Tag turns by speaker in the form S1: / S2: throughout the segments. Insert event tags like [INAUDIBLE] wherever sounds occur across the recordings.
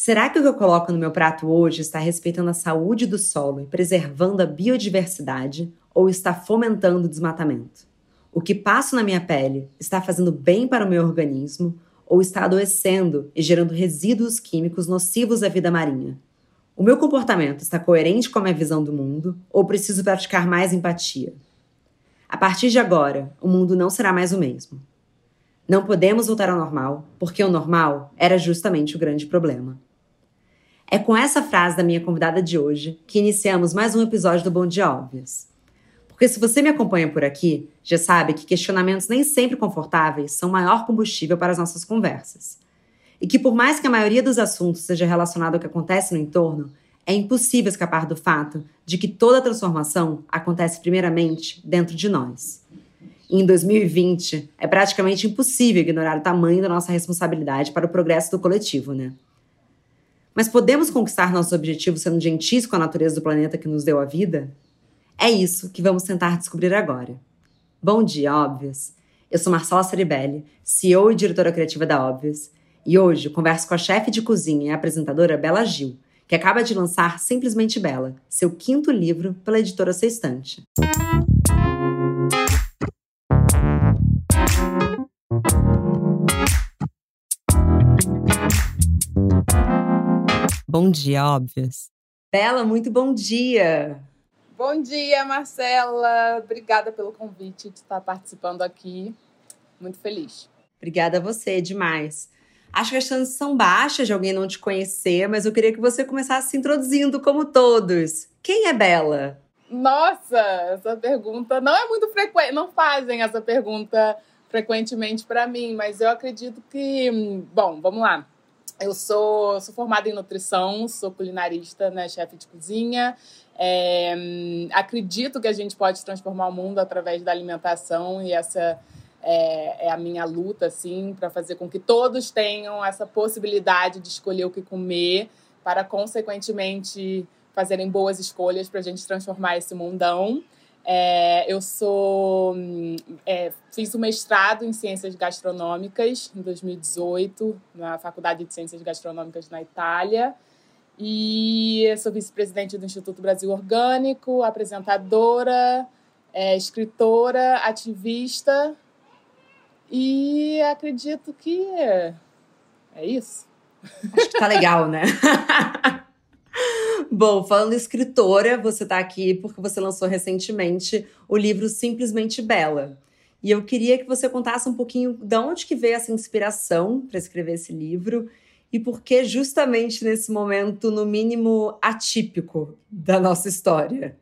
S1: Será que o que eu coloco no meu prato hoje está respeitando a saúde do solo e preservando a biodiversidade ou está fomentando o desmatamento? O que passo na minha pele está fazendo bem para o meu organismo ou está adoecendo e gerando resíduos químicos nocivos à vida marinha? O meu comportamento está coerente com a minha visão do mundo ou preciso praticar mais empatia? A partir de agora, o mundo não será mais o mesmo. Não podemos voltar ao normal, porque o normal era justamente o grande problema. É com essa frase da minha convidada de hoje que iniciamos mais um episódio do Bom Dia Óbvios. Porque se você me acompanha por aqui, já sabe que questionamentos nem sempre confortáveis são o maior combustível para as nossas conversas. E que por mais que a maioria dos assuntos seja relacionado ao que acontece no entorno, é impossível escapar do fato de que toda transformação acontece primeiramente dentro de nós. E em 2020, é praticamente impossível ignorar o tamanho da nossa responsabilidade para o progresso do coletivo, né? Mas podemos conquistar nossos objetivos sendo gentis com a natureza do planeta que nos deu a vida? É isso que vamos tentar descobrir agora. Bom dia, Óbvios! Eu sou Marcela Ceribelli, CEO e diretora criativa da Óbvios, e hoje converso com a chefe de cozinha e apresentadora Bela Gil, que acaba de lançar Simplesmente Bela, seu quinto livro pela editora Sextante. Bom dia, óbvias. Bela, muito bom dia.
S2: Bom dia, Marcela. Obrigada pelo convite de estar participando aqui. Muito feliz.
S1: Obrigada a você, demais. Acho que as chances são baixas de alguém não te conhecer, mas eu queria que você começasse se introduzindo como todos. Quem é Bela?
S2: Nossa, essa pergunta não é muito frequente, não fazem essa pergunta frequentemente para mim, mas eu acredito que, hum, bom, vamos lá. Eu sou, sou formada em nutrição, sou culinarista, né, chefe de cozinha. É, acredito que a gente pode transformar o mundo através da alimentação e essa é, é a minha luta, assim, para fazer com que todos tenham essa possibilidade de escolher o que comer, para consequentemente fazerem boas escolhas para a gente transformar esse mundão. É, eu sou é, fiz o mestrado em ciências gastronômicas em 2018 na Faculdade de Ciências Gastronômicas na Itália e sou vice-presidente do Instituto Brasil Orgânico, apresentadora, é, escritora, ativista e acredito que é, é isso.
S1: Acho que tá legal, né? [LAUGHS] Bom, falando escritora, você está aqui porque você lançou recentemente o livro Simplesmente Bela. E eu queria que você contasse um pouquinho de onde que veio essa inspiração para escrever esse livro e por que justamente nesse momento, no mínimo, atípico da nossa história.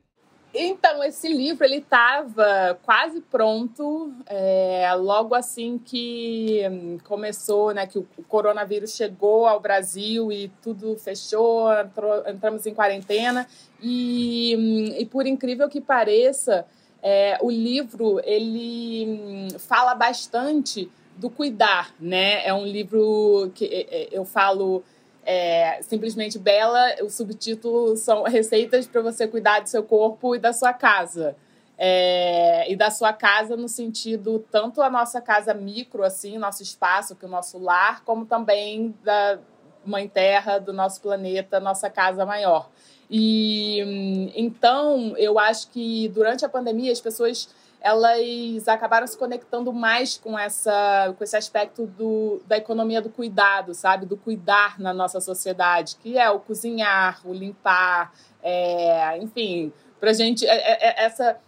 S2: Então, esse livro ele estava quase pronto é, logo assim que começou, né, que o coronavírus chegou ao Brasil e tudo fechou, entrou, entramos em quarentena e, e por incrível que pareça, é, o livro ele hum, fala bastante do cuidar, né? É um livro que é, é, eu falo é, simplesmente bela, o subtítulo são receitas para você cuidar do seu corpo e da sua casa. É, e da sua casa no sentido tanto a nossa casa micro, assim, nosso espaço, que é o nosso lar, como também da mãe terra, do nosso planeta, nossa casa maior. E então eu acho que durante a pandemia as pessoas elas acabaram se conectando mais com essa com esse aspecto do, da economia do cuidado, sabe, do cuidar na nossa sociedade, que é o cozinhar, o limpar, é, enfim, para gente é, é, é essa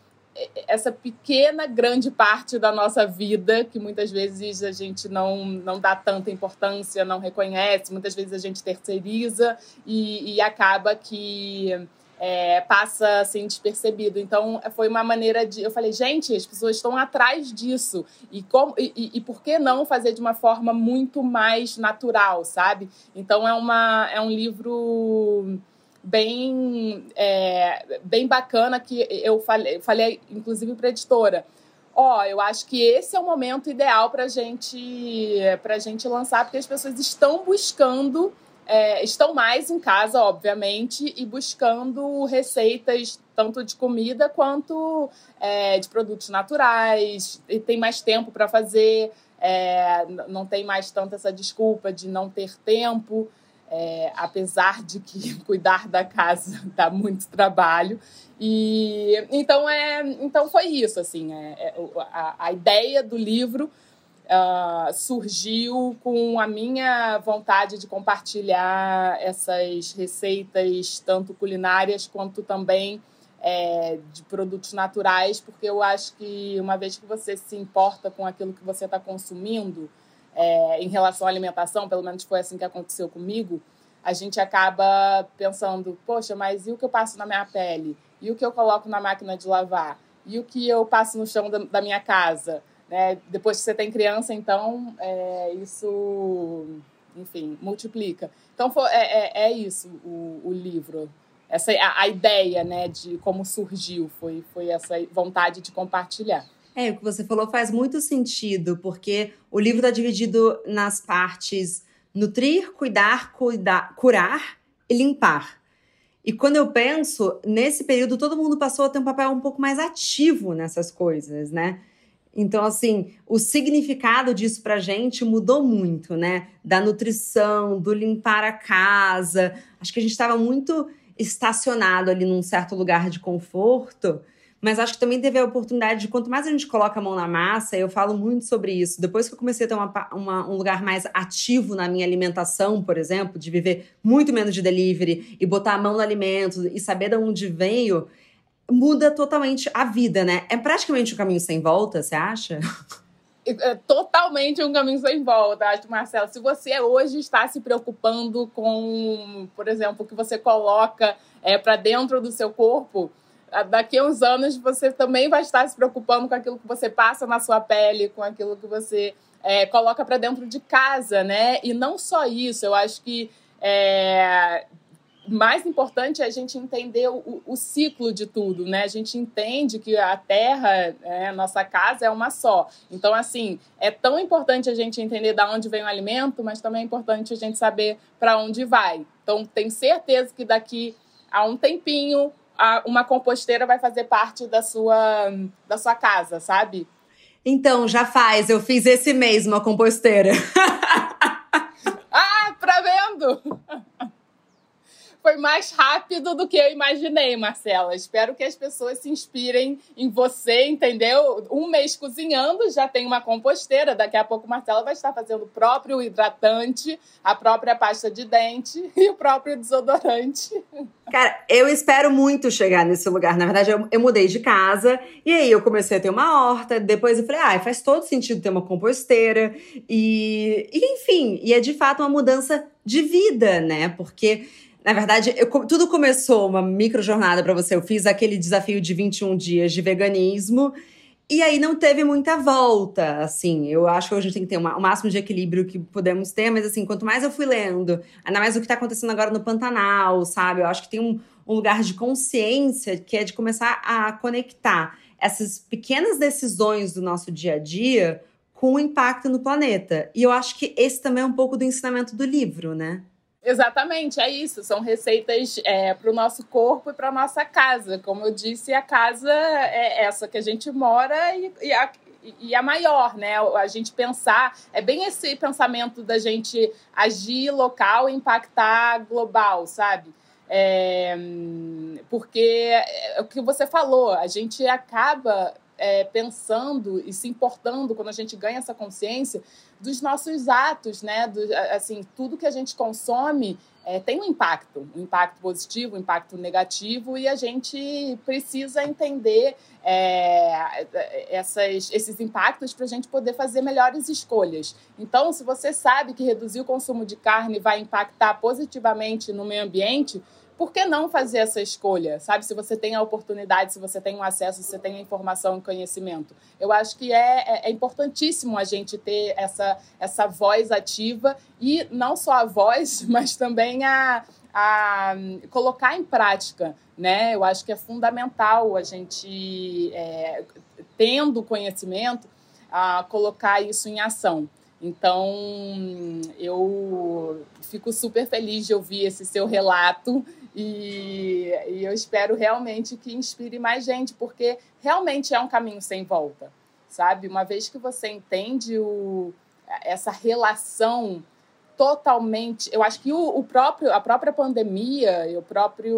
S2: essa pequena grande parte da nossa vida que muitas vezes a gente não, não dá tanta importância, não reconhece, muitas vezes a gente terceiriza e, e acaba que é, passa assim despercebido. Então foi uma maneira de. Eu falei, gente, as pessoas estão atrás disso. E, como, e, e, por que não fazer de uma forma muito mais natural, sabe? Então é, uma, é um livro bem, é, bem bacana que eu falei, falei inclusive para a editora. Ó, oh, eu acho que esse é o momento ideal para gente, a gente lançar, porque as pessoas estão buscando é, estão mais em casa, obviamente, e buscando receitas tanto de comida quanto é, de produtos naturais, e tem mais tempo para fazer, é, não tem mais tanto essa desculpa de não ter tempo. é, apesar de que [LAUGHS] cuidar da casa [LAUGHS] dá muito trabalho. E então é, então foi isso assim, é, é a, a, ideia do livro uh, surgiu com a minha vontade de compartilhar essas receitas tanto culinárias quanto também é, de produtos naturais, porque eu acho que uma vez que você se importa com aquilo que você está consumindo é, em relação à alimentação, pelo menos foi assim que aconteceu comigo, a gente acaba pensando, poxa, mas e o que eu passo na minha pele? E o que eu coloco na máquina de lavar? E o que eu passo no chão da, da minha casa? Né? Depois que você tem criança, então, é, isso, enfim, multiplica. Então, foi, é, é, é isso o, o livro. Essa, a, a, ideia né, de como surgiu foi, foi essa vontade de compartilhar.
S1: É, o que você falou faz muito sentido, porque o livro está dividido nas partes nutrir, cuidar, cuidar, curar e limpar. E quando eu penso, nesse período todo mundo passou a ter um papel um pouco mais ativo nessas coisas, né? Então, assim, o significado disso pra gente mudou muito, né? Da nutrição, do limpar a casa. Acho que a gente estava muito estacionado ali num certo lugar de conforto mas acho que também teve a oportunidade de quanto mais a gente coloca a mão na massa, eu falo muito sobre isso. Depois que eu comecei a ter uma, uma, um lugar mais ativo na minha alimentação, por exemplo, de viver muito menos de delivery e botar a mão no alimento e saber de onde veio, muda totalmente a vida, né? É praticamente um caminho sem volta, você acha?
S2: É totalmente um caminho sem volta, acho, Marcelo. Se você hoje está se preocupando com, por exemplo, o que você coloca é, para dentro do seu corpo, daqui a uns anos você também vai estar se preocupando com aquilo que você passa na sua pele, com aquilo que você é, coloca para dentro de casa, né? E não só isso, eu acho que é, mais importante é a gente entender o, o, ciclo de tudo, né? A gente entende que a Terra, é, nossa casa, é uma só. Então, assim, é tão importante a gente entender de onde vem o alimento, mas também é importante a gente saber para onde vai. Então, tenho certeza que daqui a um tempinho a, uma composteira vai fazer parte da sua, da sua casa, sabe?
S1: Então, já faz. Eu fiz esse mesmo, a composteira. [LAUGHS]
S2: ah, pra vendo? Foi mais rápido do que eu imaginei, Marcela. Espero que as pessoas se inspirem em você, entendeu? Um mês cozinhando, já tem uma composteira. Daqui a pouco, Marcela vai estar fazendo o próprio hidratante, a própria pasta de dente [LAUGHS] e o próprio desodorante.
S1: Cara, eu espero muito chegar nesse lugar. Na verdade, eu, eu mudei de casa e aí eu comecei a ter uma horta. Depois eu falei, ah, faz todo sentido ter uma composteira. E, e enfim, e é de fato uma mudança de vida, né? Porque na verdade, eu, tudo começou uma micro jornada para você. Eu fiz aquele desafio de 21 dias de veganismo. E aí não teve muita volta, assim. Eu acho que a gente tem que ter uma, o máximo de equilíbrio que podemos ter, mas assim, quanto mais eu fui lendo, ainda mais o que está acontecendo agora no Pantanal, sabe? Eu acho que tem um, um lugar de consciência que é de começar a conectar essas pequenas decisões do nosso dia a dia com o impacto no planeta. E eu acho que esse também é um pouco do ensinamento do livro, né?
S2: Exatamente, é isso. São receitas é, para o nosso corpo e para nossa casa. Como eu disse, a casa é essa que a gente mora e, e, a, e a maior, né? A gente pensar, é bem esse pensamento da gente agir local e impactar global, sabe? É, porque é o que você falou, a gente acaba é, pensando e se importando quando a gente ganha essa consciência dos nossos atos, né? Do, assim, tudo que a gente consome é, tem um impacto, um impacto positivo, um impacto negativo, e a gente precisa entender é, essas, esses impactos para a gente poder fazer melhores escolhas. Então, se você sabe que reduzir o consumo de carne vai impactar positivamente no meio ambiente, por que não fazer essa escolha? Sabe, se você tem a oportunidade, se você tem o acesso, se você tem a informação e conhecimento. Eu acho que é, é, é, importantíssimo a gente ter essa, essa voz ativa e não só a voz, [LAUGHS] mas também a, a colocar em prática. Né? Eu acho que é fundamental a gente, é, tendo conhecimento, a colocar isso em ação. Então, eu fico super feliz de ouvir esse seu relato e, e, eu espero realmente que inspire mais gente, porque realmente é um caminho sem volta, sabe? Uma vez que você entende o, essa relação totalmente. Eu acho que o, o, próprio, a própria pandemia e o próprio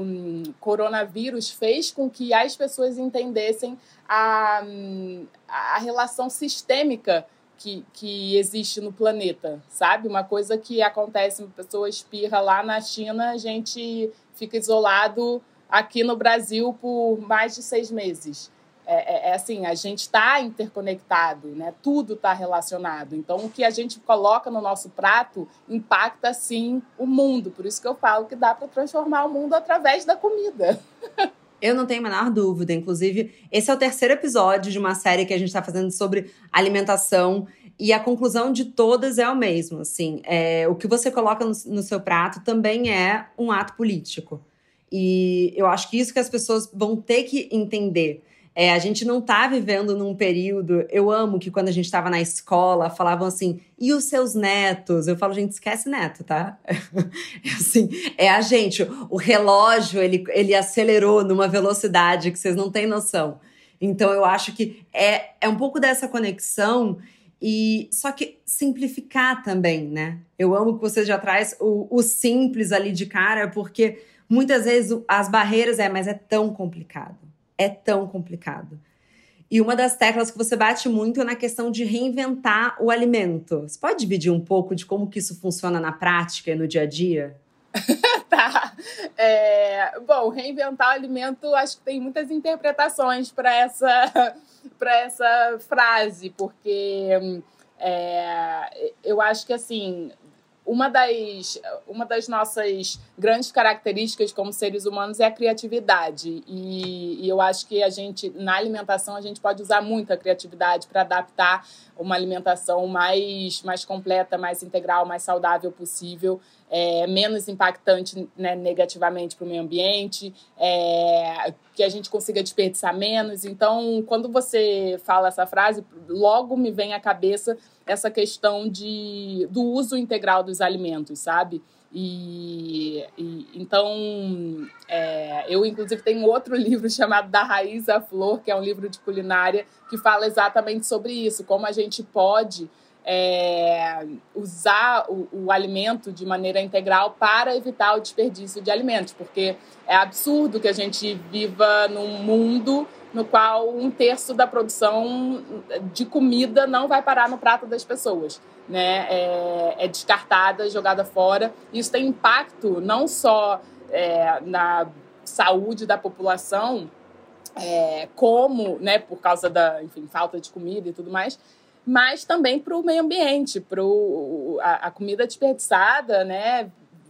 S2: hum, coronavírus fez com que as pessoas entendessem a, hum, a relação sistêmica que, que existe no planeta, sabe? Uma coisa que acontece, uma pessoa espirra lá na China, a gente fica isolado aqui no Brasil por mais de seis meses. É, é, é assim, a gente está interconectado, né? Tudo está relacionado. Então, o que a gente coloca no nosso prato impacta, sim, o mundo. Por isso que eu falo que dá para transformar o mundo através da comida. [LAUGHS]
S1: Eu não tenho a menor dúvida. Inclusive, esse é o terceiro episódio de uma série que a gente está fazendo sobre alimentação. E a conclusão de todas é o mesmo. Assim, é, o que você coloca no, no seu prato também é um ato político. E eu acho que isso que as pessoas vão ter que entender. É, a gente não está vivendo num período. Eu amo que quando a gente estava na escola falavam assim, e os seus netos? Eu falo, gente, esquece neto, tá? [LAUGHS] assim, é a gente. O relógio ele, ele acelerou numa velocidade que vocês não têm noção. Então eu acho que é, é um pouco dessa conexão e só que simplificar também, né? Eu amo que você já traz o, o simples ali de cara, porque muitas vezes as barreiras é, mas é tão complicado é tão complicado. E uma das teclas que você bate muito é na questão de reinventar o alimento. Você pode dividir um pouco de como que isso funciona na prática e no dia a dia? [LAUGHS]
S2: tá. É, bom, reinventar o alimento, acho que tem muitas interpretações para essa, [LAUGHS] essa frase, porque é, eu acho que assim uma das, uma das nossas grandes características como seres humanos é a criatividade. E, e eu acho que a gente, na alimentação, a gente pode usar muito a criatividade para adaptar uma alimentação mais, mais completa, mais integral, mais saudável possível é, menos impactante né, negativamente para o meio ambiente, é, que a gente consiga desperdiçar menos. Então, quando você fala essa frase, logo me vem à cabeça essa questão de, do uso integral dos alimentos, sabe? E, e, então é, eu inclusive tenho outro [LAUGHS] livro chamado Da Raiz à Flor, que é um livro de culinária que fala exatamente sobre isso, como a gente pode é, usar o, o, alimento de maneira integral para evitar o desperdício de alimentos, porque é absurdo que a gente viva num mundo no qual um terço da produção de comida não vai parar no prato das pessoas, né? É, é descartada, jogada fora. Isso tem impacto não só é, na saúde da população, é, como, né, por causa da, enfim, falta de comida e tudo mais, mas também para o meio ambiente, para a, a comida desperdiçada, né?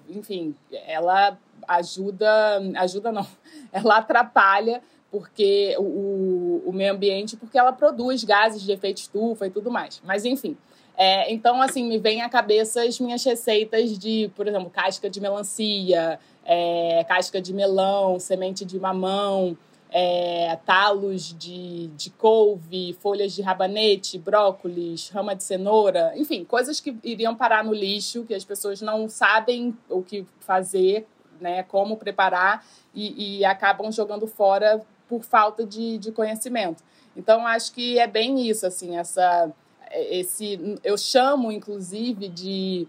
S2: Enfim, ela ajuda, ajuda não, [LAUGHS] ela atrapalha porque o, o meio ambiente, porque ela produz gases de efeito estufa e tudo mais. Mas enfim, é, então assim me vem à cabeça as minhas receitas de, por exemplo, casca de melancia, é, casca de melão, semente de mamão, é, talos de, de couve, folhas de rabanete, brócolis, rama de cenoura, enfim, coisas que iriam parar no lixo, que as pessoas não sabem o que fazer, né, como preparar e, e acabam jogando fora por falta de, de conhecimento. Então, acho que é bem isso, assim, essa, esse, eu chamo, inclusive, de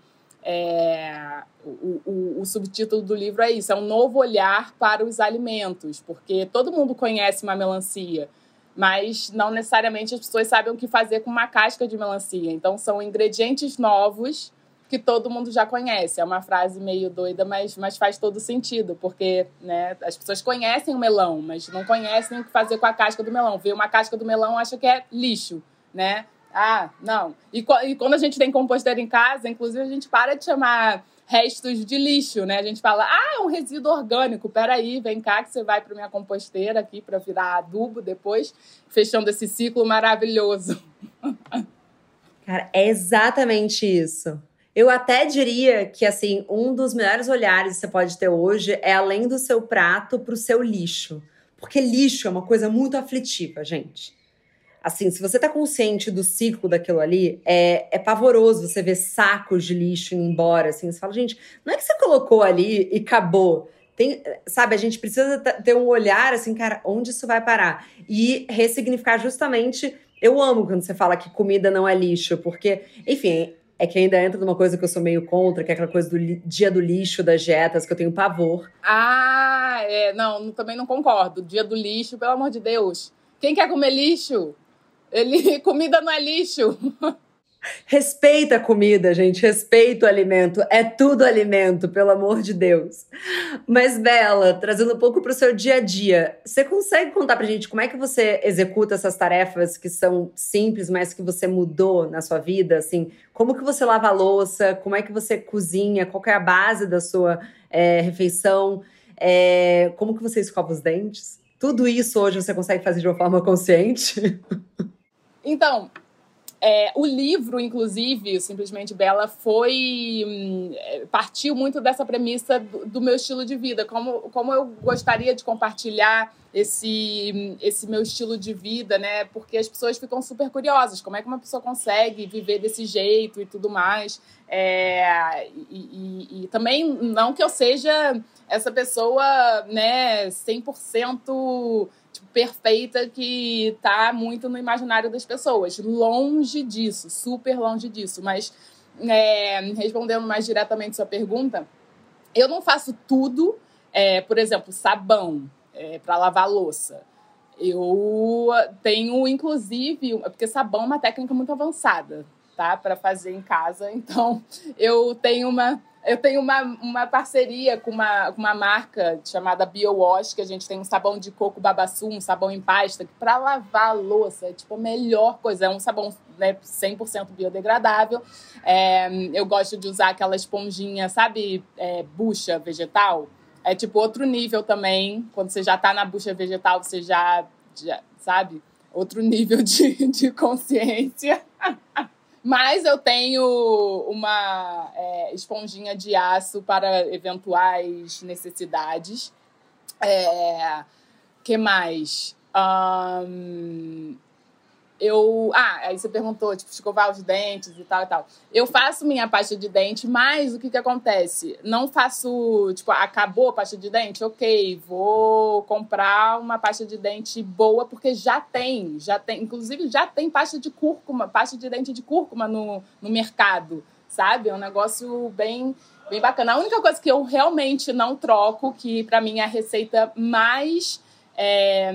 S2: é, o, o, o, subtítulo do livro é isso: é um novo olhar para os alimentos, porque todo mundo conhece uma melancia, mas não necessariamente as pessoas sabem o que fazer com uma casca de melancia. Então, são ingredientes novos que todo mundo já conhece. É uma frase meio doida, mas, mas faz todo sentido, porque né, as pessoas conhecem o melão, mas não conhecem o que fazer com a casca do melão. Vê uma casca do melão, acha que é lixo, né? Ah, não. E, e quando a gente tem composteira em casa, inclusive, a gente para de chamar restos de lixo, né? A gente fala, ah, é um resíduo orgânico. Peraí, vem cá que você vai para minha composteira aqui para virar adubo depois, fechando esse ciclo maravilhoso. [LAUGHS]
S1: Cara, é exatamente isso. Eu até diria que, assim, um dos melhores olhares que você pode ter hoje é além do seu prato para o seu lixo. Porque lixo é uma coisa muito aflitiva, gente assim, se você tá consciente do ciclo daquilo ali, é, é pavoroso você ver sacos de lixo indo embora, assim. Você fala, gente, não é que você colocou ali e acabou. Tem, sabe, a gente precisa ter um olhar assim, cara, onde isso vai parar? E ressignificar justamente. Eu amo quando você fala que comida não é lixo, porque, enfim, é que ainda entra numa coisa que eu sou meio contra, que é aquela coisa do dia do lixo das dietas, que eu tenho pavor.
S2: Ah, é. Não, também não concordo. Dia do lixo, pelo amor de Deus. Quem quer comer lixo? Ele, [LAUGHS] comida não é lixo.
S1: Respeita a comida, gente. Respeita o alimento. É tudo alimento, pelo amor de Deus. Mas, Bela, trazendo um pouco para o seu dia a dia, você consegue contar pra gente como é que você executa essas tarefas que são simples, mas que você mudou na sua vida? Assim, como que você lava a louça? Como é que você cozinha? Qual é a base da sua é, refeição? É, como que você escova os dentes? Tudo isso hoje você consegue fazer de uma forma consciente? [LAUGHS]
S2: Então, é, o livro, inclusive, Simplesmente Bela, foi. Hum, é, partiu muito dessa premissa do, do, meu estilo de vida, como, como eu gostaria de compartilhar esse, esse meu estilo de vida, né? Porque as pessoas ficam super curiosas, como é que uma pessoa consegue viver desse jeito e tudo mais. É, e, e, e também, não que eu seja essa pessoa, né, 100% tipo, perfeita que está muito no imaginário das pessoas. Longe disso, super longe disso. Mas, é, respondendo mais diretamente sua pergunta, eu não faço tudo, é, por exemplo, sabão é, para lavar louça. Eu tenho, inclusive, porque sabão é uma técnica muito avançada, tá? Para fazer em casa. [LAUGHS] Então, eu tenho uma eu tenho uma, uma parceria com uma, uma marca chamada BioWash, que a gente tem um sabão de coco babassu, um sabão em pasta, que para lavar a louça é tipo a melhor coisa. É um sabão né, 100% biodegradável. É, eu gosto de usar aquela esponjinha, sabe, é, bucha vegetal. É tipo outro nível também. Quando você já está na bucha vegetal, você já, já sabe, outro nível de, de consciência. [LAUGHS] Mas eu tenho uma é, esponjinha de aço para eventuais necessidades. É, que mais? Um, eu. Ah, aí você perguntou, tipo, escovar os dentes e tal e tal. Eu faço minha pasta de dente, mas o que que acontece? Não faço, tipo, acabou a pasta de dente? Ok, vou comprar uma pasta de dente boa, porque já tem, já tem. Inclusive, já tem pasta de cúrcuma, pasta de dente de cúrcuma no, no mercado, sabe? É um negócio bem. Bem bacana. A única coisa que eu realmente não troco, que para mim é a receita mais é,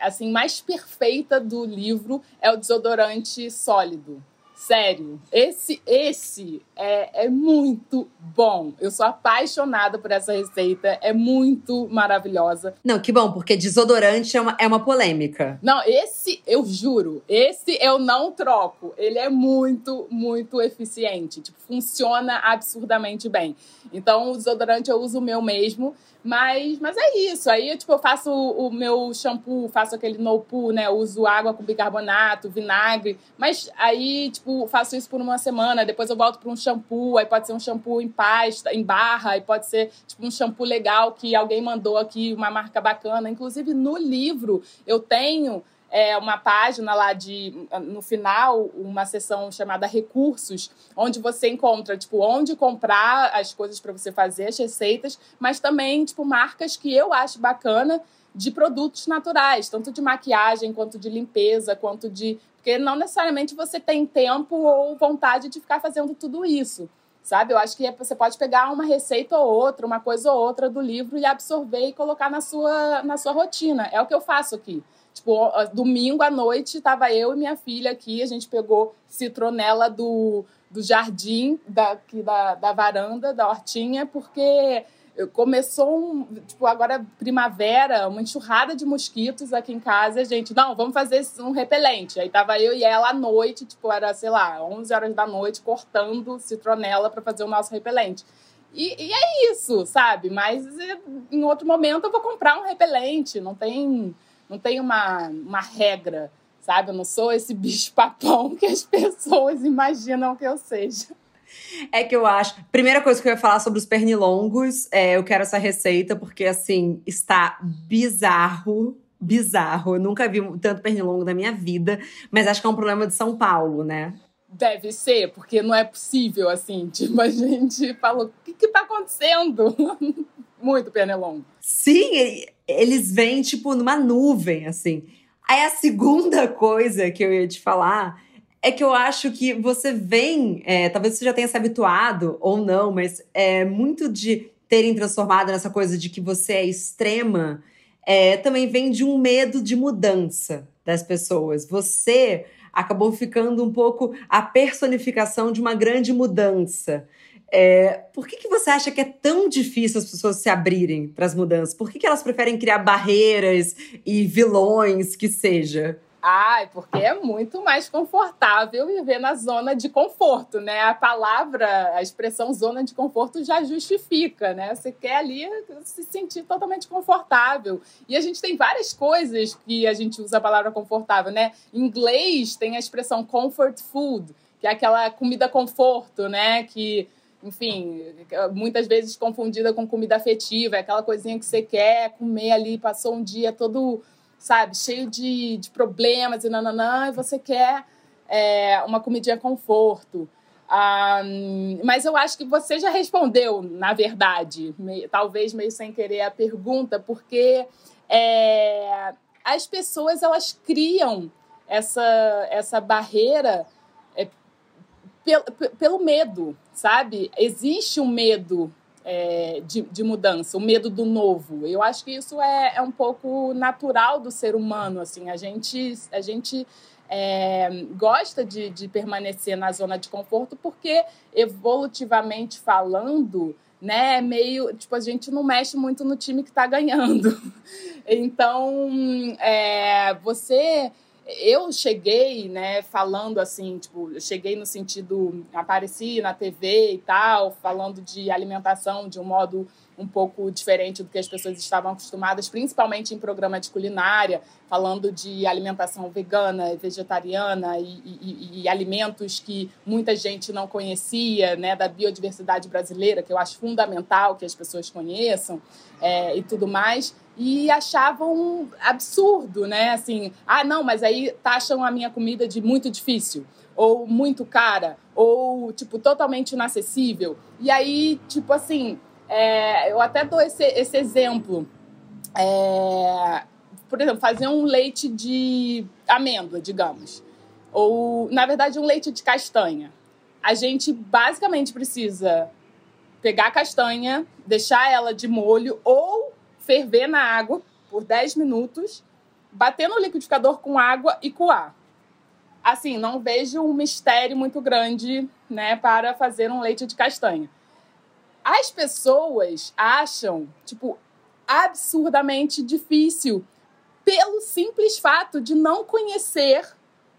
S2: assim mais perfeita do livro é o desodorante sólido. Sério, esse esse é, é muito bom. Eu sou apaixonada por essa receita, é muito maravilhosa.
S1: Não, que bom, porque desodorante é uma, é uma polêmica.
S2: Não, esse, eu juro, esse eu não troco. Ele é muito, muito eficiente. Tipo, funciona absurdamente bem. Então, o desodorante eu uso o meu mesmo. Mas, mas é isso. Aí, tipo, eu faço o, meu shampoo, faço aquele no poo, né? Eu uso água com bicarbonato, vinagre. Mas aí, tipo, faço isso por uma semana. Depois eu volto para um shampoo. Aí pode ser um shampoo em pasta, em barra. Aí pode ser, tipo, um shampoo legal que alguém mandou aqui, uma marca bacana. Inclusive, no livro, eu tenho é, uma página lá de, no final, uma seção chamada Recursos, onde você encontra, tipo, onde comprar as coisas para você fazer, as receitas, mas também, tipo, marcas que eu acho bacana de produtos naturais, tanto de maquiagem, quanto de limpeza, quanto de. Porque não necessariamente você tem tempo ou vontade de ficar fazendo tudo isso sabe? Eu acho que você pode pegar uma receita ou outra, uma coisa ou outra do livro e absorver e colocar na sua, na sua rotina. É o que eu faço aqui. Tipo, domingo à noite estava eu e minha filha aqui, a gente pegou citronela do, do jardim, daqui da, da varanda, da hortinha, porque começou um, tipo, agora primavera, uma enxurrada de mosquitos aqui em casa, gente, não, vamos fazer um repelente. Aí tava eu e ela à noite, tipo, era, sei lá, 11 horas da noite, cortando citronela para fazer o nosso repelente. E, e, é isso, sabe? Mas em outro momento eu vou comprar um repelente, não tem não tem uma, uma regra, sabe? Eu não sou esse [LAUGHS] bicho-papão que as pessoas imaginam que eu seja.
S1: É que eu acho. Primeira coisa que eu ia falar sobre os pernilongos, é, eu quero essa receita, porque assim, está bizarro. Bizarro. Eu nunca vi tanto pernilongo na minha vida, mas acho que é um problema de São Paulo, né?
S2: Deve ser, porque não é possível, assim. [LAUGHS] Tipo, a gente falou: o que, que tá acontecendo? [LAUGHS] Muito pernilongo.
S1: Sim, eles vêm, tipo, numa nuvem, assim. Aí a segunda [LAUGHS] coisa que eu ia te falar é que eu acho que você vem, é, talvez você já tenha se habituado ou não, mas é muito de terem transformado nessa coisa de que você é extrema, é, também vem de um medo de mudança das pessoas. Você acabou ficando um pouco a personificação de uma grande mudança. É, por que, que você acha que é tão difícil as pessoas se abrirem para as mudanças? Por que, que elas preferem criar barreiras e vilões que seja?
S2: Ai, porque é muito mais confortável viver na zona de conforto, né? A palavra, a expressão zona de conforto já justifica, né? Você quer ali se sentir totalmente confortável. E a gente tem várias coisas que a gente usa a palavra confortável, né? Em inglês tem a expressão comfort food, que é aquela comida conforto, né? Que enfim, muitas vezes confundida com comida afetiva, é aquela coisinha que você quer comer ali, passou um dia todo sabe, cheio de, de problemas e nananã, e você quer é, uma comidinha conforto. Um, mas eu acho que você já respondeu, na verdade, meio, talvez meio sem querer a pergunta, porque é, as pessoas elas criam essa, essa barreira é, pelo, pelo medo, sabe? Existe um medo é, de, de, mudança, o medo do novo. Eu acho que isso é, é um pouco natural do ser humano. Assim, a gente, a gente é, gosta de, de permanecer na zona de conforto porque, evolutivamente falando, né, meio tipo a gente não mexe muito no time que está ganhando. [LAUGHS] Então, é, você eu cheguei, né, falando assim, tipo, eu cheguei no sentido, apareci na TV e tal, falando de alimentação de um modo um pouco diferente do que as pessoas estavam acostumadas, principalmente em programa de culinária, falando de alimentação vegana, vegetariana e, e, e, alimentos que muita gente não conhecia, né, da biodiversidade brasileira, que eu acho fundamental que as pessoas conheçam é, e tudo mais e achavam absurdo, né? Assim, ah, não, mas aí taxam a minha comida de muito difícil, ou muito cara, ou, tipo, totalmente inacessível. E aí, tipo assim, é, eu até dou esse, esse exemplo. É, por exemplo, fazer um leite de amêndoa, digamos. Ou, na verdade, um leite de castanha. A gente basicamente precisa pegar a castanha, deixar ela de molho ou ferver na água por 10 minutos, bater no liquidificador com água e coar. Assim, não vejo um mistério muito grande, né, para fazer um leite de castanha. As pessoas acham, tipo, absurdamente difícil pelo simples fato de não conhecer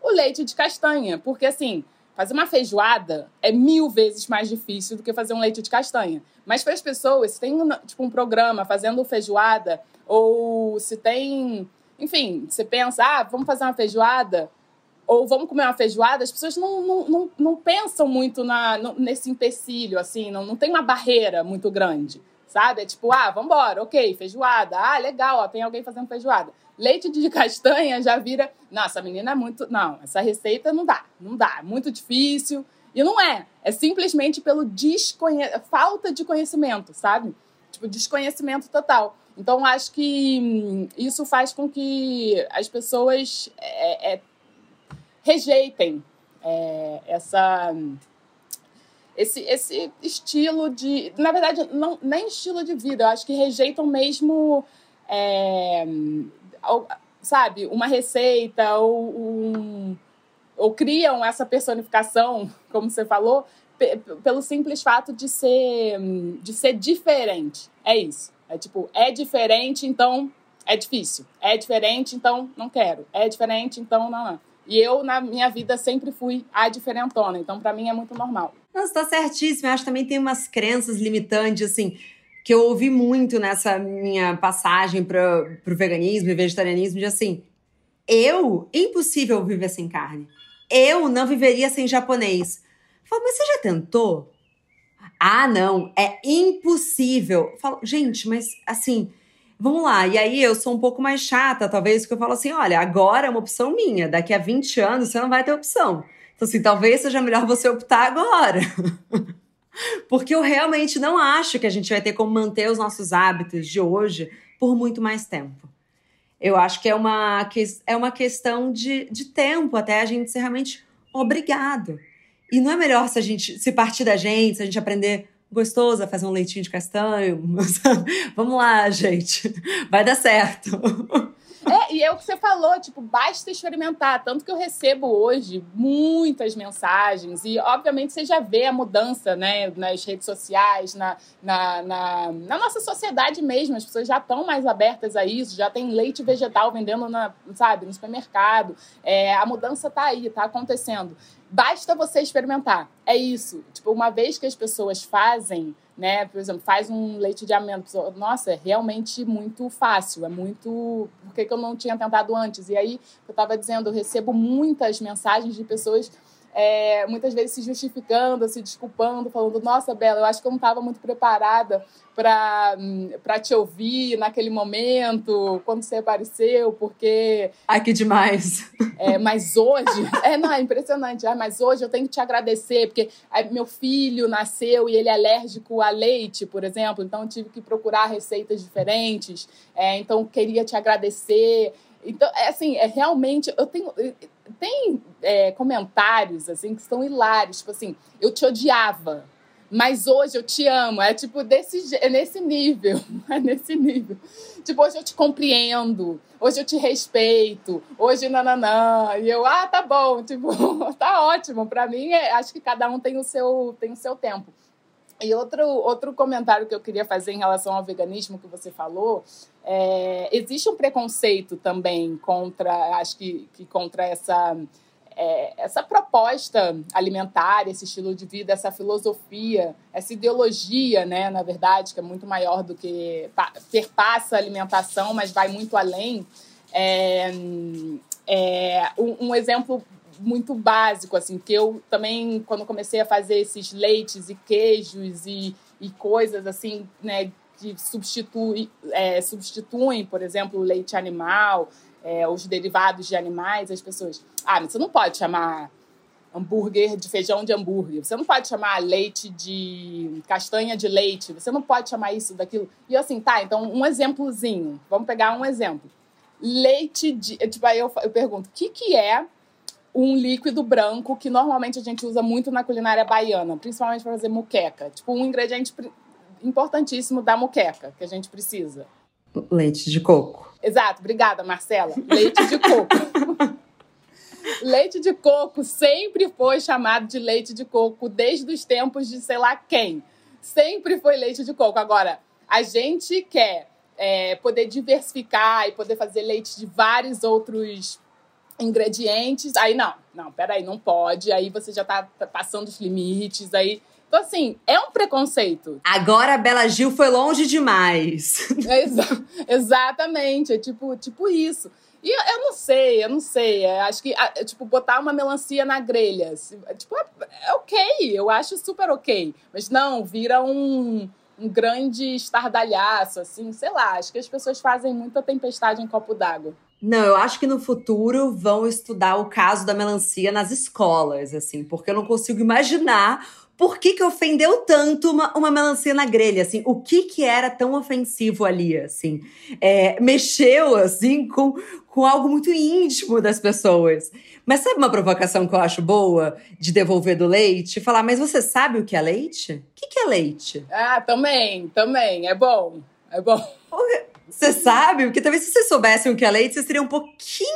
S2: o leite de castanha, porque assim, Fazer uma feijoada é mil vezes mais difícil do que fazer um leite de castanha. Mas para as pessoas, se tem tipo, um programa fazendo feijoada, ou se tem. Enfim, você pensa, ah, vamos fazer uma feijoada, ou vamos comer uma feijoada, as pessoas não, não, não, não pensam muito na, nesse empecilho, assim, não, não tem uma barreira muito grande, sabe? É tipo, ah, vambora, ok, feijoada, ah, legal, ó, tem alguém fazendo feijoada. Leite de [LAUGHS] castanha já vira. Nossa, essa menina é muito. Não, essa receita não dá, não dá, é muito difícil. E não é. É simplesmente pelo desconhe... falta de conhecimento, sabe? Tipo, desconhecimento total. Então, acho que hum, isso faz com que as pessoas é, é, rejeitem é, essa, esse, esse estilo de. Na verdade, não, nem estilo de vida, eu acho que rejeitam mesmo é, sabe, uma receita ou um, ou criam essa personificação, [LAUGHS] como você falou, pelo simples fato de ser de ser diferente. É isso. É tipo, é diferente, então é difícil. É diferente, então não quero. É diferente, então não. não. E eu, na minha vida, sempre fui a diferentona. Então, para mim, é muito normal.
S1: Nossa, tá certíssimo. Eu acho que também tem umas crenças limitantes, assim que eu ouvi muito nessa minha passagem para o veganismo e vegetarianismo, de assim, eu, impossível viver sem carne. Eu não viveria sem japonês. Falo, mas você já tentou? Ah, não, é impossível. Falo, gente, mas assim, vamos lá. E aí eu sou um pouco mais chata, talvez, porque eu falo assim: olha, agora é uma opção minha, daqui a 20 anos você não vai ter opção. Então, assim, talvez seja melhor você optar agora. [LAUGHS] Porque eu realmente não acho que a gente vai ter como manter os nossos hábitos de hoje por muito mais tempo. Eu acho que é uma, é uma questão de, de tempo até a gente ser realmente obrigado. E não é melhor se a gente se partir da gente, se a gente aprender gostoso a fazer um leitinho de castanho? [LAUGHS] Vamos lá, gente. Vai dar certo.
S2: É, e é o que você falou, tipo, basta experimentar. Tanto que eu recebo hoje muitas mensagens, e obviamente você já vê a mudança, né, nas redes sociais, na, na, na, na nossa sociedade mesmo. As pessoas já estão mais abertas a isso, já tem leite vegetal vendendo, na, sabe, no supermercado. É, a mudança está aí, está acontecendo. Basta você experimentar. É isso. Tipo, uma vez que as pessoas fazem né? Por exemplo, faz um leite de amêndoa. Nossa, é realmente muito fácil, é muito. Por que, que eu não tinha tentado antes? E aí, eu estava dizendo, eu recebo muitas mensagens de pessoas é, muitas vezes se justificando, se desculpando, falando: Nossa, Bela, eu acho que eu não estava muito preparada para te ouvir naquele momento, quando você apareceu, porque.
S1: Ai, que demais!
S2: É, mas hoje. É, não, é impressionante. Ah, mas hoje eu tenho que te agradecer, porque meu filho nasceu e ele é alérgico a leite, por exemplo, então eu tive que procurar receitas diferentes. É, então, queria te agradecer. Então, é assim, é realmente. Eu tenho. Tem é, comentários, assim, que são hilários. Tipo assim, eu te odiava, mas hoje eu te amo. É tipo desse, é nesse nível. [LAUGHS] É nesse nível. Tipo, hoje eu te compreendo. Hoje eu te respeito. Hoje, nananã. E eu, ah, tá bom. [LAUGHS] Tipo, [LAUGHS] tá ótimo. Pra mim, é, acho que cada um tem o seu, tem o seu tempo. E outro, outro comentário que eu queria fazer em relação ao veganismo que você falou, é, existe um preconceito também contra, acho que, que contra essa, é, essa proposta alimentar, esse estilo de vida, essa filosofia, essa ideologia, né, na verdade, que é muito maior do que perpassa a alimentação, mas vai muito além. É, é, um, um exemplo muito básico, assim, que eu também, quando comecei a fazer esses leites e queijos e, e coisas assim, né, que substitui, é, substituem, por exemplo, o leite animal, é, os derivados de animais, as pessoas. Ah, mas você não pode chamar hambúrguer de feijão de hambúrguer, você não pode chamar leite de castanha de leite, você não pode chamar isso daquilo. E assim, tá, então um exemplozinho, vamos pegar um exemplo. Leite de. Tipo, aí eu, eu pergunto, o que, que é um líquido branco que normalmente a gente usa muito na culinária baiana, principalmente para fazer muqueca. Tipo, um ingrediente importantíssimo da muqueca que a gente precisa.
S1: Leite de coco.
S2: Exato, obrigada, Marcela. Leite de coco. [LAUGHS] leite de coco sempre foi chamado de leite de coco desde os tempos de sei lá quem. Sempre foi leite de coco. Agora, a gente quer é, poder diversificar e poder fazer leite de vários outros ingredientes. Aí não, não, peraí, não pode. Aí você já tá passando os limites. Aí. Então, assim, é um preconceito.
S1: Agora a Bela Gil foi longe demais. [LAUGHS]
S2: É exa exatamente, é tipo, tipo isso. E eu, eu, não sei, eu não sei. É, acho que, é, tipo, botar uma melancia na grelha. Tipo, é, é ok, eu acho super ok. Mas não, vira um um grande estardalhaço, assim, sei lá. Acho que as pessoas fazem muita tempestade em copo d'água.
S1: Não, eu acho que no futuro vão estudar o caso da melancia nas escolas, assim, porque eu não consigo imaginar por que, que ofendeu tanto uma, uma melancia na grelha, assim, o que que era tão ofensivo ali, assim, é, mexeu, assim, com, com algo muito íntimo das pessoas. Mas sabe uma provocação que eu acho boa de devolver do leite? Falar, mas você sabe o que é leite? O que, que é leite?
S2: Ah, também, também, é bom, é bom.
S1: Você sabe? Porque talvez se vocês soubessem o que é leite, vocês teriam um pouquinho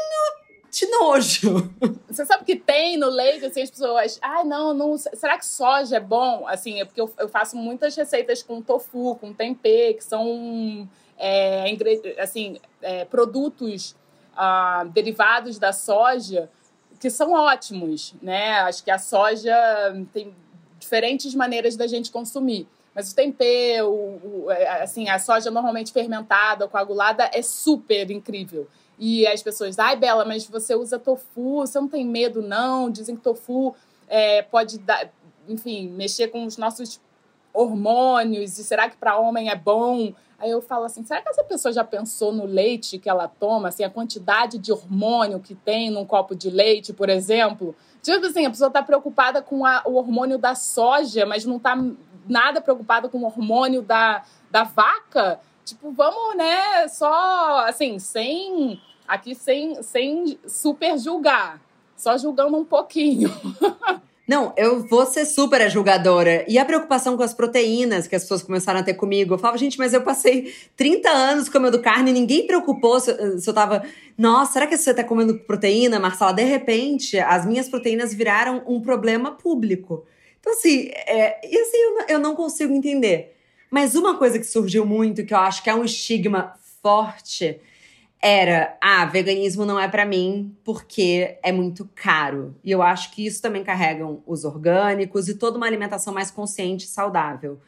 S1: de nojo.
S2: Você sabe que tem no leite, assim, as pessoas. Ah, não, não. Será que soja é bom? Assim, é porque eu, eu faço muitas receitas com tofu, com tempê, que são é, assim, é, produtos ah, derivados da soja que são ótimos, né? Acho que a soja tem diferentes maneiras da gente consumir. Mas o tempero, o, o, é, assim, a soja normalmente fermentada, coagulada, é super incrível. E as pessoas, ai, Bela, mas você usa tofu, você não tem medo, não? Dizem que tofu é, pode dar, enfim, mexer com os nossos hormônios, e será que para homem é bom? Aí eu falo assim, será que essa pessoa já pensou no leite que ela toma, assim, a quantidade de hormônio que tem num copo de leite, por exemplo? Tipo assim, a pessoa está preocupada com a, o hormônio da soja, mas não está nada preocupada com o hormônio da, da vaca. Tipo, vamos, né, só, assim, sem, aqui sem, sem super julgar, só julgando um pouquinho. [LAUGHS]
S1: Não, eu vou ser super a julgadora. E a preocupação com as proteínas que as pessoas começaram a ter comigo. Eu falava, gente, mas eu passei 30 anos comendo carne e ninguém preocupou se, se eu tava. Nossa, será que você tá comendo proteína, Marcela? De repente, as minhas proteínas viraram um problema público. Então, assim, é, e assim, eu, eu não consigo entender. Mas uma coisa que surgiu muito, que eu acho que é um estigma forte, era, ah, veganismo não é para mim porque é muito caro. E eu acho que isso também carregam os orgânicos e toda uma alimentação mais consciente e saudável.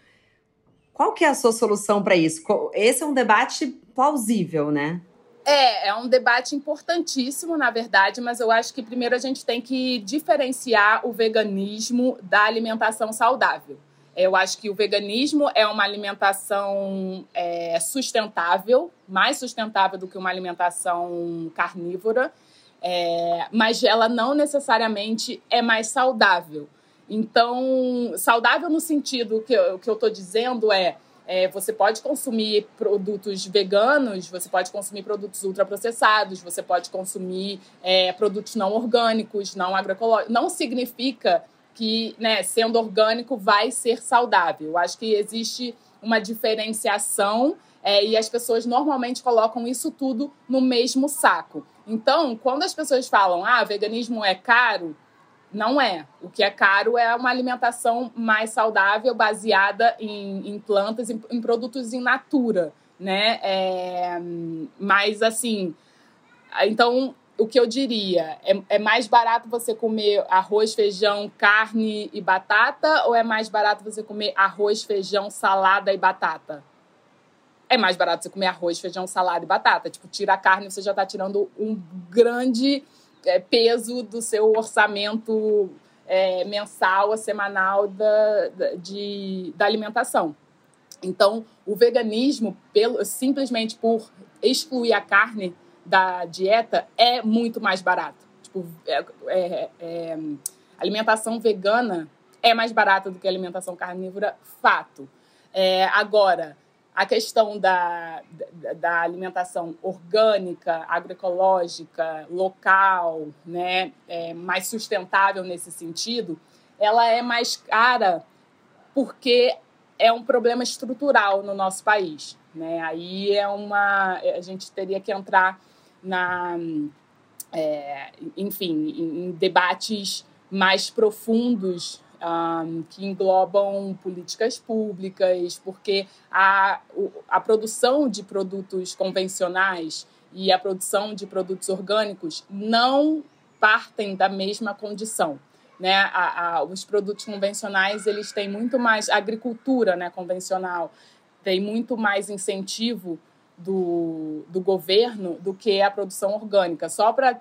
S1: Qual que é a sua solução para isso? Esse é um debate plausível, né?
S2: É, é um debate importantíssimo, na verdade, mas eu acho que primeiro a gente tem que diferenciar o veganismo da alimentação saudável. Eu acho que o veganismo é uma alimentação é, sustentável, mais sustentável do que uma alimentação carnívora, é, mas ela não necessariamente é mais saudável. Então, saudável no sentido que o que eu estou dizendo é, é, você pode consumir produtos veganos, você pode consumir produtos ultraprocessados, você pode consumir é, produtos não orgânicos, não agroecológicos. Não significa que, né, sendo orgânico, vai ser saudável. Acho que existe uma diferenciação é, e as pessoas normalmente colocam isso tudo no mesmo saco. Então, quando as pessoas falam, ah, veganismo é caro, não é. O que é caro é uma alimentação mais saudável, baseada em, em plantas, em, em, produtos in natura, né? É, mas, assim, então o que eu diria? É, é, mais barato você comer arroz, feijão, carne e batata? Ou é mais barato você comer arroz, feijão, salada e batata? É mais barato você comer arroz, feijão, salada e batata. Tipo, tira a carne, você já está tirando um grande é, peso do seu orçamento é, mensal semanal da, da, de, da alimentação. Então, o veganismo, pelo, simplesmente por excluir a carne, da dieta é muito mais barato. Tipo, é, é, é, alimentação vegana é mais barata do que alimentação carnívora, fato. É, agora, a questão da, da, da, alimentação orgânica, agroecológica, local, né, é, mais sustentável nesse sentido, ela é mais cara porque é um problema estrutural no nosso país. Né? Aí é uma. A gente teria que entrar na, é, enfim, em, debates mais profundos um, que englobam políticas públicas, porque a, a produção de produtos convencionais e a produção de produtos orgânicos não partem da mesma condição. Né? A, a, os produtos convencionais eles têm muito mais agricultura né, convencional tem muito mais incentivo do, do governo do que a produção orgânica. Só para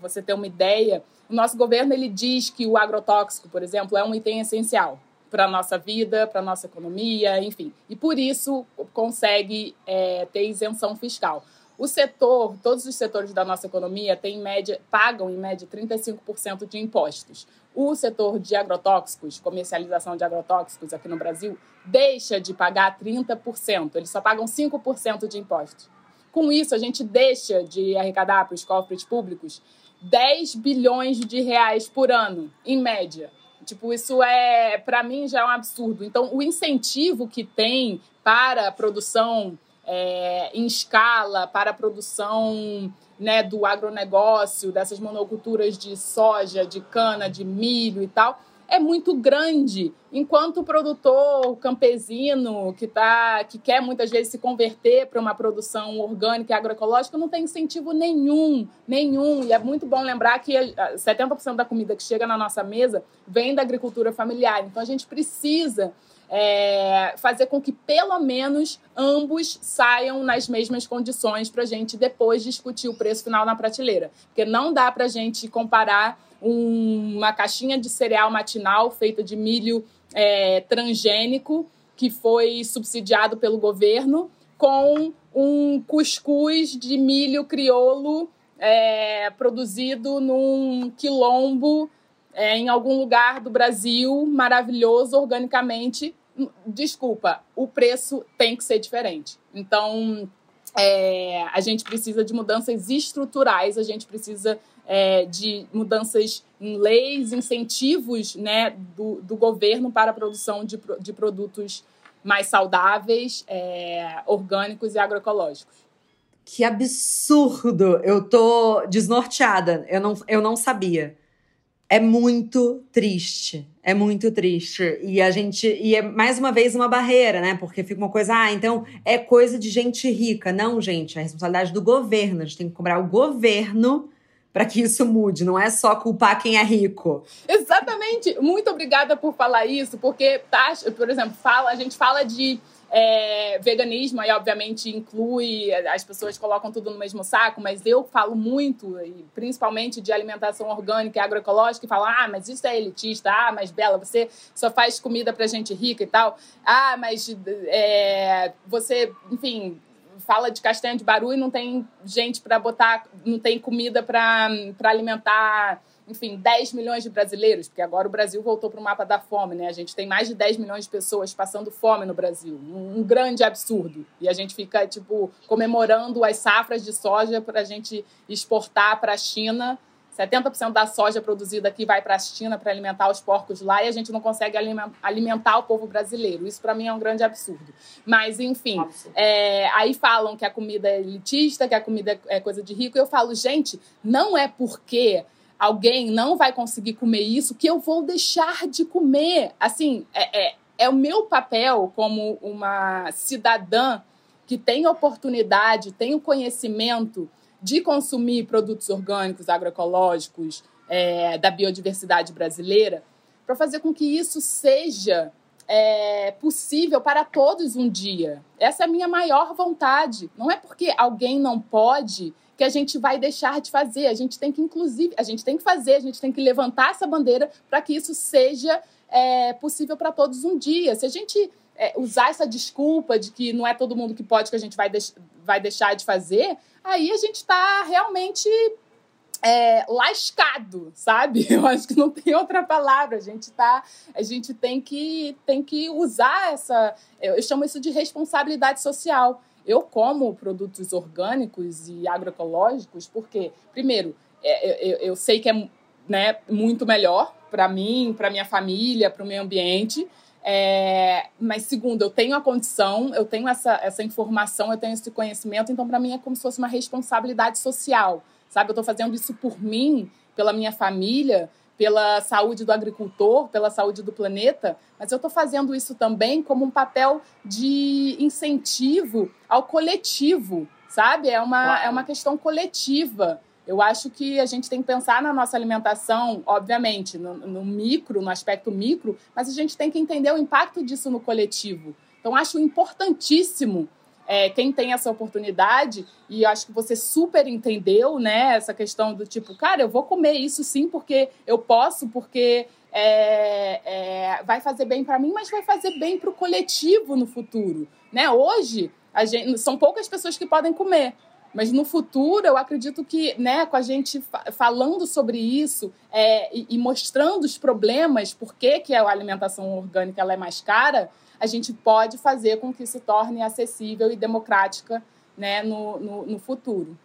S2: você ter uma ideia, o nosso governo ele diz que o agrotóxico, por exemplo, é um item essencial para a nossa vida, para a nossa economia, enfim. E por isso consegue é, ter isenção fiscal. O setor, todos os setores da nossa economia têm, média, pagam em média 35% de impostos. O setor de agrotóxicos, comercialização de agrotóxicos aqui no Brasil, deixa de pagar 30%, eles só pagam 5% de impostos. Com isso, a gente deixa de arrecadar para os cofres públicos 10 bilhões de reais por ano, em média. Tipo, isso é, para mim, já é um absurdo. Então, o incentivo que tem para a produção é, em escala para a produção né, do agronegócio, dessas monoculturas de soja, de cana, de milho e tal, é muito grande. Enquanto o produtor campesino que, tá, que quer muitas vezes se converter para uma produção orgânica e agroecológica não tem incentivo nenhum, nenhum. E é muito bom lembrar que 70% da comida que chega na nossa mesa vem da agricultura familiar. Então a gente precisa é, fazer com que pelo menos ambos saiam nas mesmas condições para a gente depois discutir o preço final na prateleira. Porque não dá para a gente comparar um, uma caixinha de cereal matinal feita de milho é, transgênico que foi subsidiado pelo governo com um cuscuz de milho crioulo é, produzido num quilombo é, em algum lugar do Brasil, maravilhoso organicamente, desculpa, o preço tem que ser diferente. Então, é, a gente precisa de mudanças estruturais, a gente precisa é, de mudanças em leis, incentivos né, do, do governo para a produção de, de produtos mais saudáveis, é, orgânicos e agroecológicos.
S1: Que absurdo! Eu tô desnorteada. Eu não, eu não sabia. É muito triste. É muito triste. E a gente. E é mais uma vez uma barreira, né? Porque fica uma coisa, ah, então é coisa de gente rica. Não, gente, é responsabilidade do governo. A gente tem que cobrar o governo para que isso mude, não é só culpar quem é rico.
S2: Exatamente. Muito obrigada por falar isso, porque, tá, por exemplo, fala, a gente fala de é, veganismo, aí obviamente inclui, as pessoas colocam tudo no mesmo saco, mas eu falo muito, principalmente de alimentação orgânica e agroecológica, e falo, ah, mas isso é elitista, ah, mas Bela, você só faz comida para gente rica e tal, ah, mas é, você, enfim, fala de castanha de baru e não tem gente para botar, não tem comida para alimentar, enfim, 10 milhões de brasileiros, porque agora o Brasil voltou para o mapa da fome, né? A gente tem mais de 10 milhões de pessoas passando fome no Brasil, um, grande absurdo. E a gente fica, tipo, comemorando as safras de soja para a gente exportar para a China 70% da soja produzida aqui vai para a China para alimentar os porcos lá e a gente não consegue alimentar o povo brasileiro. Isso para mim é um grande absurdo. Mas, enfim, é, aí falam que a comida é elitista, que a comida é coisa de rico. E eu falo, gente, não é porque alguém não vai conseguir comer isso que eu vou deixar de comer. Assim, é, é, é o meu papel como uma cidadã que tem oportunidade, tem o conhecimento de consumir produtos orgânicos, agroecológicos, é, da biodiversidade brasileira, para fazer com que isso seja é, possível para todos um dia. Essa é a minha maior vontade. Não é porque alguém não pode que a gente vai deixar de fazer. A gente tem que, inclusive, a gente tem que fazer, a gente tem que levantar essa bandeira para que isso seja é, possível para todos um dia. Se a gente é, usar essa desculpa de que não é todo mundo que pode que a gente vai, deix vai deixar de fazer, aí a gente está realmente é, lascado, sabe? [LAUGHS] Eu acho que não tem outra palavra. A gente tá, a gente tem que tem que usar essa, eu chamo isso de responsabilidade social. Eu como produtos orgânicos e agroecológicos porque, primeiro, é, eu, eu sei que é né, muito melhor para mim, para minha família, para o meio ambiente. É, mas, segundo, eu tenho a condição, eu tenho essa, essa informação, eu tenho esse conhecimento, então, para mim, é como se fosse uma responsabilidade social, sabe? Eu estou fazendo isso por mim, pela minha família, pela saúde do agricultor, pela saúde do planeta, mas eu estou fazendo isso também como um papel de incentivo ao coletivo, sabe? É uma, é uma questão coletiva. Eu acho que a gente tem que pensar na nossa alimentação, obviamente, no, no, micro, no aspecto micro, mas a gente tem que entender o impacto disso no coletivo. Então, acho importantíssimo é, quem tem essa oportunidade, e acho que você super entendeu, né, essa questão do tipo, cara, eu vou comer isso sim porque eu posso, porque é, é, vai fazer bem para mim, mas vai fazer bem para o coletivo no futuro, né? Hoje, gente, são poucas pessoas que podem comer, mas no futuro, eu acredito que, né, com a gente falando sobre isso é, e, e, mostrando os problemas, por que, que a alimentação orgânica ela é mais cara, a gente pode fazer com que se torne acessível e democrática né, no, no, no futuro.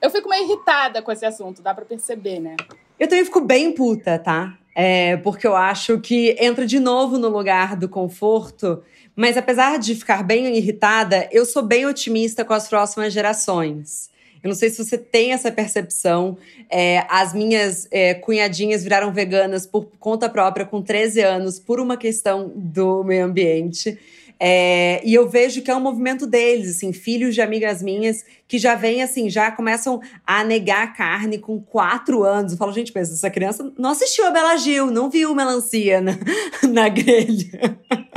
S2: Eu fico meio irritada com esse assunto, dá para perceber, né?
S1: Eu também fico bem puta, tá? É, porque eu acho que entra de novo no lugar do conforto mas apesar de ficar bem irritada, eu sou bem otimista com as próximas gerações. Eu não sei se você tem essa percepção. É, as minhas é, cunhadinhas viraram veganas por conta própria com 13 anos, por uma questão do meio ambiente. É, e eu vejo que é um movimento deles, assim, filhos de amigas minhas que já vêm, assim, já começam a negar carne com quatro anos. Eu falo, gente, mas essa criança não assistiu a Bela Gil, não viu melancia na, [LAUGHS] na grelha. [LAUGHS]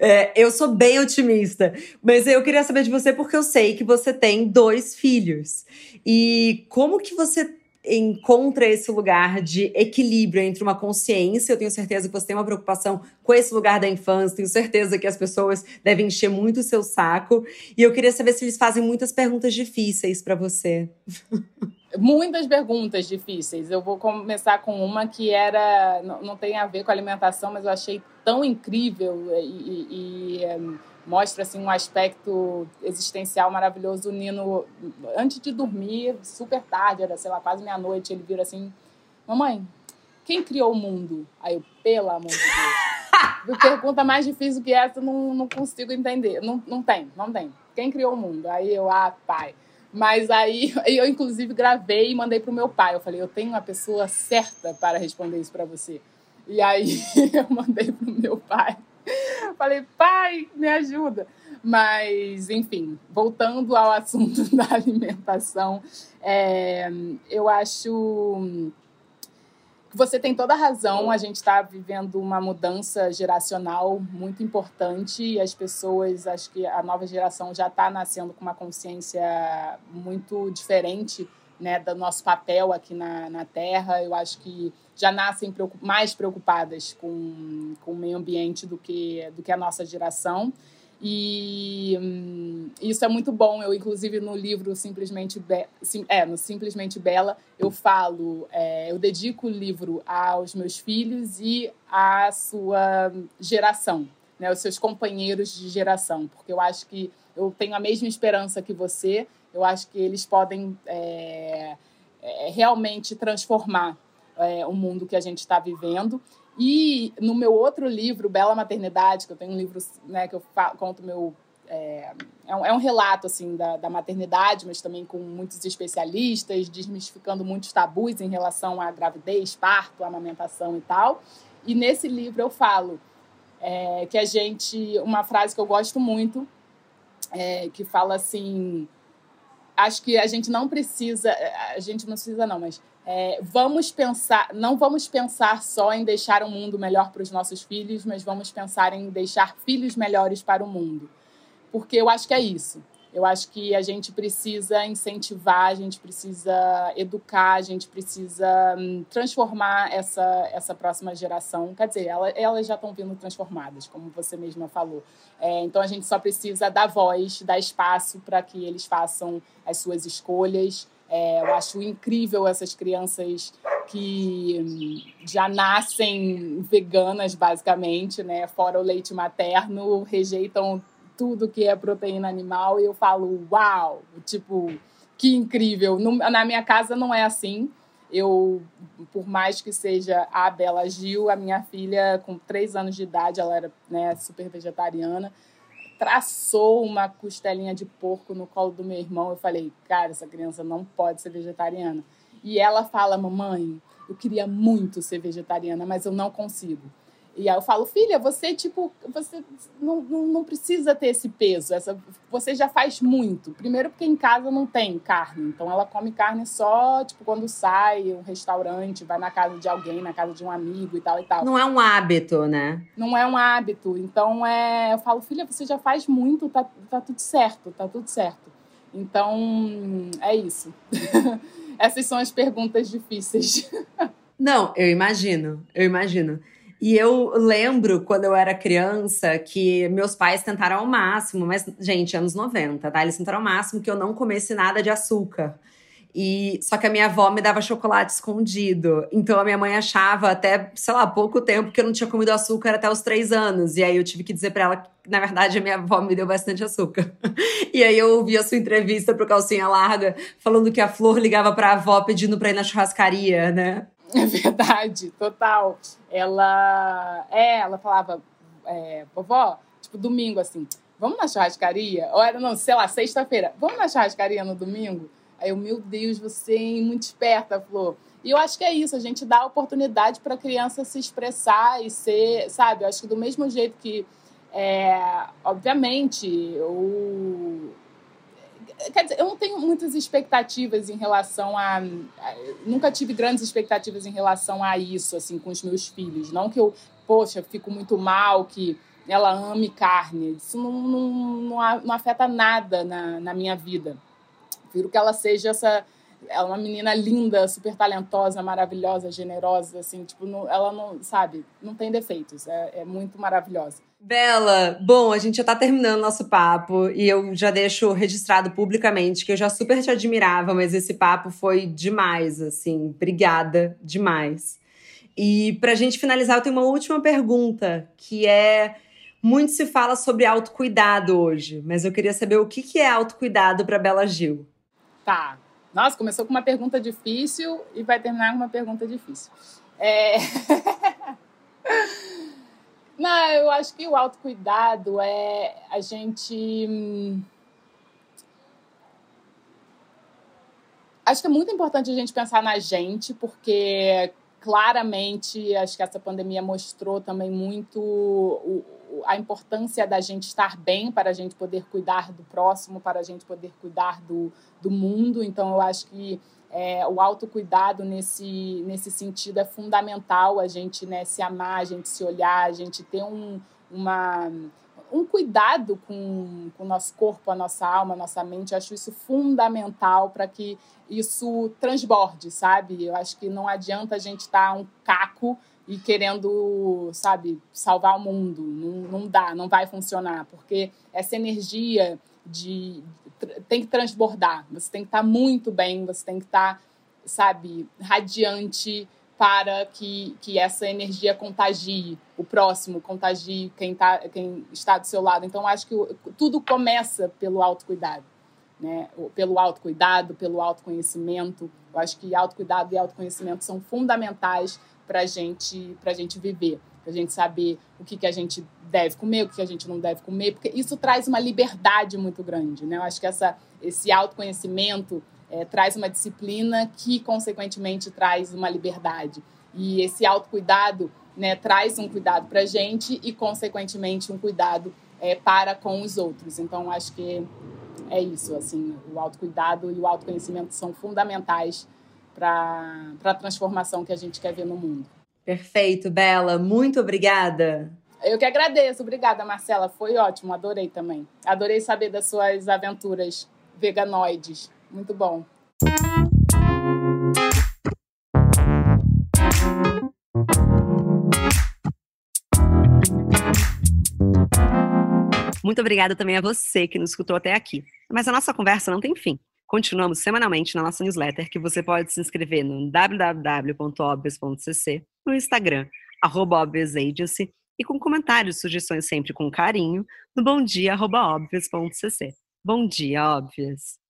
S1: É, eu sou bem otimista, mas eu queria saber de você porque eu sei que você tem dois filhos. E como que você encontra esse lugar de equilíbrio entre uma consciência, eu tenho certeza que você tem uma preocupação com esse lugar da infância, tenho certeza que as pessoas devem encher muito o seu saco, e eu queria saber se eles fazem muitas perguntas difíceis para você.
S2: Muitas perguntas difíceis. Eu vou começar com uma que era não, não tem a ver com alimentação, mas eu achei tão incrível e, e, e mostra assim um aspecto existencial maravilhoso do Nino antes de dormir, super tarde, era sei lá, quase meia-noite, ele vira assim: "Mamãe, quem criou o mundo?" Aí eu, pelo amor de Deus. [LAUGHS] Pergunta mais difícil que essa, não, não consigo entender. Não, não tem, não tem. Quem criou o mundo? Aí eu, ah, pai. Mas aí [LAUGHS] eu, inclusive, gravei e mandei pro meu pai. Eu falei, eu tenho uma pessoa certa para responder isso para você. E aí [LAUGHS] eu mandei pro meu pai. [LAUGHS] Falei, pai, me ajuda. Mas, enfim, voltando ao assunto [LAUGHS] da alimentação, é, eu acho que você tem toda a razão. A gente está vivendo uma mudança geracional muito importante e as pessoas, acho que a nova geração já está nascendo com uma consciência muito diferente né, do nosso papel aqui na, na Terra. Eu acho que já nascem mais preocupadas com, com o meio ambiente do que, do que a nossa geração. E hum, isso é muito bom. Eu, inclusive, no livro Simplesmente, Be Sim, é, no Simplesmente Bela, eu falo, é, eu dedico o livro aos meus filhos e à sua geração, né, os seus companheiros de geração, porque eu acho que eu tenho a mesma esperança que você. Eu acho que eles podem é, é, realmente transformar é, o mundo que a gente está vivendo. E no meu outro livro, Bela Maternidade, que eu tenho um livro né, que eu conto meu. É, é, um, é um relato assim da, da maternidade, mas também com muitos especialistas, desmistificando muitos tabus em relação à gravidez, parto, amamentação e tal. E nesse livro eu falo é, que a gente. Uma frase que eu gosto muito, é, que fala assim. Acho que a gente não precisa. A gente não precisa, não, mas é, vamos pensar, não vamos pensar só em deixar um mundo melhor para os nossos filhos, mas vamos pensar em deixar filhos melhores para o mundo. Porque eu acho que é isso. Eu acho que a gente precisa incentivar, a gente precisa educar, a gente precisa hum, transformar essa, essa próxima geração. Quer dizer, ela, elas já estão vindo transformadas, como você mesma falou. É, então a gente só precisa dar voz, dar espaço para que eles façam as suas escolhas é, eu acho incrível essas crianças que já nascem veganas, basicamente, né? Fora o leite materno, rejeitam tudo que é proteína animal e eu falo, uau, tipo, que incrível. na minha casa não é assim. Eu, por mais que seja a Bela Gil, a minha filha, com três anos de idade, ela era né, super vegetariana traçou uma costelinha de porco no colo do meu irmão. Eu falei, cara, essa criança não pode ser vegetariana. E ela fala, mamãe, eu queria muito ser vegetariana, mas eu não consigo. E aí eu falo, filha, você, tipo, você não, não, não, precisa ter esse peso. Essa, você já faz muito. Primeiro porque em casa não tem carne. Então ela come carne só, tipo, quando sai um restaurante, vai na casa de alguém, na casa de um amigo e tal e tal.
S1: Não é um hábito, né?
S2: Não é um hábito. Então é, eu falo, filha, você já faz muito, tá, tá tudo certo, tá tudo certo. Então, é isso. [LAUGHS] Essas são as perguntas difíceis. [LAUGHS]
S1: Não, eu imagino, eu imagino. E eu lembro quando eu era criança que meus pais tentaram ao máximo, mas, gente, anos 90, tá? Eles tentaram ao máximo que eu não comesse nada de açúcar. E só que a minha avó me dava chocolate escondido. Então a minha mãe achava até, sei lá, pouco tempo que eu não tinha comido açúcar até os três anos. E aí eu tive que dizer para ela que, na verdade, a minha avó me deu bastante açúcar. [LAUGHS] e aí eu ouvi a sua entrevista pro Calcinha Larga, falando que a Flor ligava pra avó pedindo pra ir na churrascaria, né? [LAUGHS]
S2: É verdade, total. Ela, é, ela falava, é, vovó, tipo, domingo, assim, vamos na churrascaria? Ou era, não, sei lá, sexta-feira, vamos na churrascaria no domingo? Aí eu, meu Deus, você é muito esperta, Flor. E eu acho que é isso, a gente dá oportunidade para a criança se expressar e ser, sabe? Eu acho que do mesmo jeito que, é, obviamente, o, Quer dizer, eu não tenho muitas expectativas em relação a, a. Nunca tive grandes expectativas em relação a isso, assim, com os meus filhos. Não que eu, poxa, fico muito mal, que ela ame carne. Isso não, não, não, não afeta nada na, na minha vida. Prefiro que ela seja essa é uma menina linda, super talentosa, maravilhosa, generosa, assim, tipo, não, ela não, sabe, não tem defeitos, é, é, muito maravilhosa.
S1: Bela, bom, a gente já tá terminando nosso papo e eu já deixo registrado publicamente que eu já super te admirava, mas esse papo foi demais, assim, obrigada demais. E pra gente finalizar, eu tenho uma última pergunta, que é Muito se fala sobre autocuidado hoje, mas eu queria saber o que é autocuidado para Bela Gil.
S2: Tá. Nossa, começou com uma pergunta difícil e vai terminar com uma pergunta difícil. É... [LAUGHS] Não, eu acho que o autocuidado é a gente. Hum, acho que é muito importante a gente pensar na gente, porque claramente acho que essa pandemia mostrou também muito o, a importância da gente estar bem para a gente poder cuidar do próximo, para a gente poder cuidar do, do mundo. Então, eu acho que é, o autocuidado nesse, nesse sentido é fundamental a gente né, se amar, a gente se olhar, a gente ter um, uma, um cuidado com, com o nosso corpo, a nossa alma, a nossa mente. Eu acho isso fundamental para que isso transborde, sabe? Eu acho que não adianta a gente estar tá um caco e querendo, sabe, salvar o mundo. Não, não dá, não vai funcionar, porque essa energia de tem que transbordar. Você tem que estar muito bem, você tem que estar, sabe, radiante para que, que essa energia contagie o próximo, contagie quem, tá, quem está do seu lado. Então, acho que tudo começa pelo autocuidado, né? Pelo autocuidado, pelo autoconhecimento. Eu acho que autocuidado e autoconhecimento são fundamentais para gente, a gente viver, para a gente saber o que, que a gente deve comer, o que, que a gente não deve comer, porque isso traz uma liberdade muito grande. Né? Eu acho que essa, esse autoconhecimento é, traz uma disciplina que, consequentemente, traz uma liberdade. E esse autocuidado né, traz um cuidado para a gente e, consequentemente, um cuidado é, para com os outros. Então, acho que é isso. Assim, o autocuidado e o autoconhecimento são fundamentais para a transformação que a gente quer ver no mundo.
S1: Perfeito, Bela. Muito obrigada.
S2: Eu que agradeço. Obrigada, Marcela. Foi ótimo. Adorei também. Adorei saber das suas aventuras veganoides. Muito bom.
S1: Muito obrigada também a você que nos escutou até aqui. Mas a nossa conversa não tem fim. Continuamos semanalmente na nossa newsletter, que você pode se inscrever no www.obvious.cc, no Instagram, arroba e com comentários e sugestões sempre com carinho, no bomdia.obvious.cc. Bom dia, Óbvias!